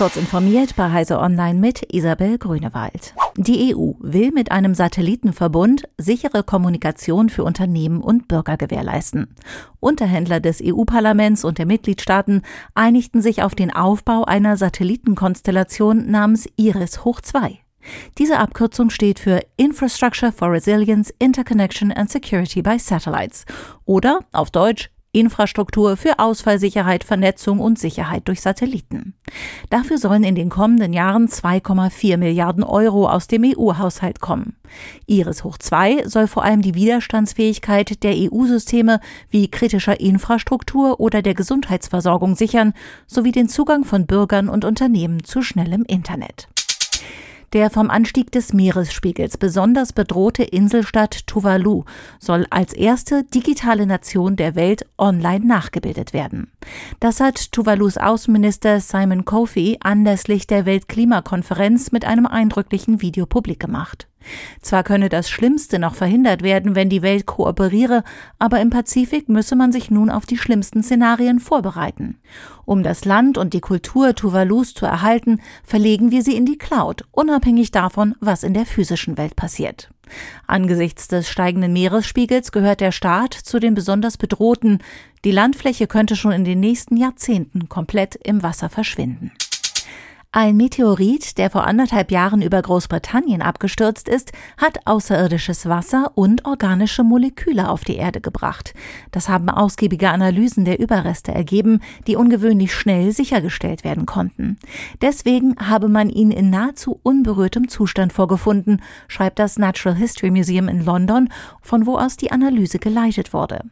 Kurz informiert bei Heise Online mit Isabel Grünewald. Die EU will mit einem Satellitenverbund sichere Kommunikation für Unternehmen und Bürger gewährleisten. Unterhändler des EU-Parlaments und der Mitgliedstaaten einigten sich auf den Aufbau einer Satellitenkonstellation namens IRIS Hoch 2. Diese Abkürzung steht für Infrastructure for Resilience, Interconnection and Security by Satellites oder auf Deutsch Infrastruktur für Ausfallsicherheit, Vernetzung und Sicherheit durch Satelliten. Dafür sollen in den kommenden Jahren 2,4 Milliarden Euro aus dem EU-Haushalt kommen. Iris hoch 2 soll vor allem die Widerstandsfähigkeit der EU-Systeme wie kritischer Infrastruktur oder der Gesundheitsversorgung sichern, sowie den Zugang von Bürgern und Unternehmen zu schnellem Internet. Der vom Anstieg des Meeresspiegels besonders bedrohte Inselstadt Tuvalu soll als erste digitale Nation der Welt online nachgebildet werden. Das hat Tuvalus Außenminister Simon Kofi anlässlich der Weltklimakonferenz mit einem eindrücklichen Video publik gemacht. Zwar könne das Schlimmste noch verhindert werden, wenn die Welt kooperiere, aber im Pazifik müsse man sich nun auf die schlimmsten Szenarien vorbereiten. Um das Land und die Kultur Tuvalus zu erhalten, verlegen wir sie in die Cloud, unabhängig davon, was in der physischen Welt passiert. Angesichts des steigenden Meeresspiegels gehört der Staat zu den besonders bedrohten. Die Landfläche könnte schon in den nächsten Jahrzehnten komplett im Wasser verschwinden. Ein Meteorit, der vor anderthalb Jahren über Großbritannien abgestürzt ist, hat außerirdisches Wasser und organische Moleküle auf die Erde gebracht. Das haben ausgiebige Analysen der Überreste ergeben, die ungewöhnlich schnell sichergestellt werden konnten. Deswegen habe man ihn in nahezu unberührtem Zustand vorgefunden, schreibt das Natural History Museum in London, von wo aus die Analyse geleitet wurde.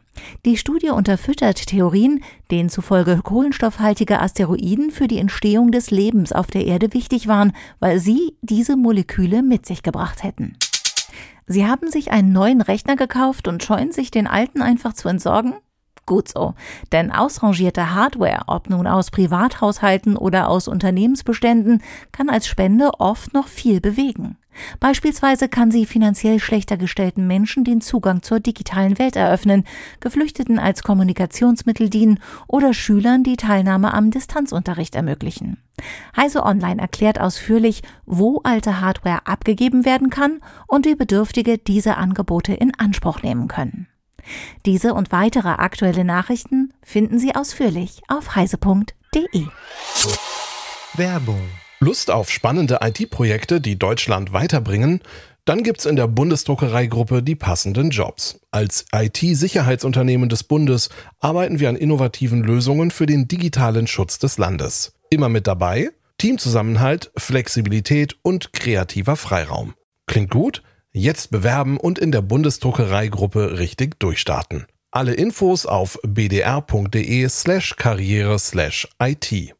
Die Studie unterfüttert Theorien, denen zufolge kohlenstoffhaltige Asteroiden für die Entstehung des Lebens auf der Erde wichtig waren, weil sie diese Moleküle mit sich gebracht hätten. Sie haben sich einen neuen Rechner gekauft und scheuen sich, den alten einfach zu entsorgen? Gut so, denn ausrangierte Hardware, ob nun aus Privathaushalten oder aus Unternehmensbeständen, kann als Spende oft noch viel bewegen. Beispielsweise kann sie finanziell schlechter gestellten Menschen den Zugang zur digitalen Welt eröffnen, Geflüchteten als Kommunikationsmittel dienen oder Schülern die Teilnahme am Distanzunterricht ermöglichen. Heise Online erklärt ausführlich, wo alte Hardware abgegeben werden kann und wie Bedürftige diese Angebote in Anspruch nehmen können. Diese und weitere aktuelle Nachrichten finden Sie ausführlich auf heise.de. Werbung Lust auf spannende IT-Projekte, die Deutschland weiterbringen? Dann gibt's in der Bundesdruckereigruppe die passenden Jobs. Als IT-Sicherheitsunternehmen des Bundes arbeiten wir an innovativen Lösungen für den digitalen Schutz des Landes. Immer mit dabei Teamzusammenhalt, Flexibilität und kreativer Freiraum. Klingt gut? Jetzt bewerben und in der Bundesdruckereigruppe richtig durchstarten. Alle Infos auf bdr.de slash karriere slash IT.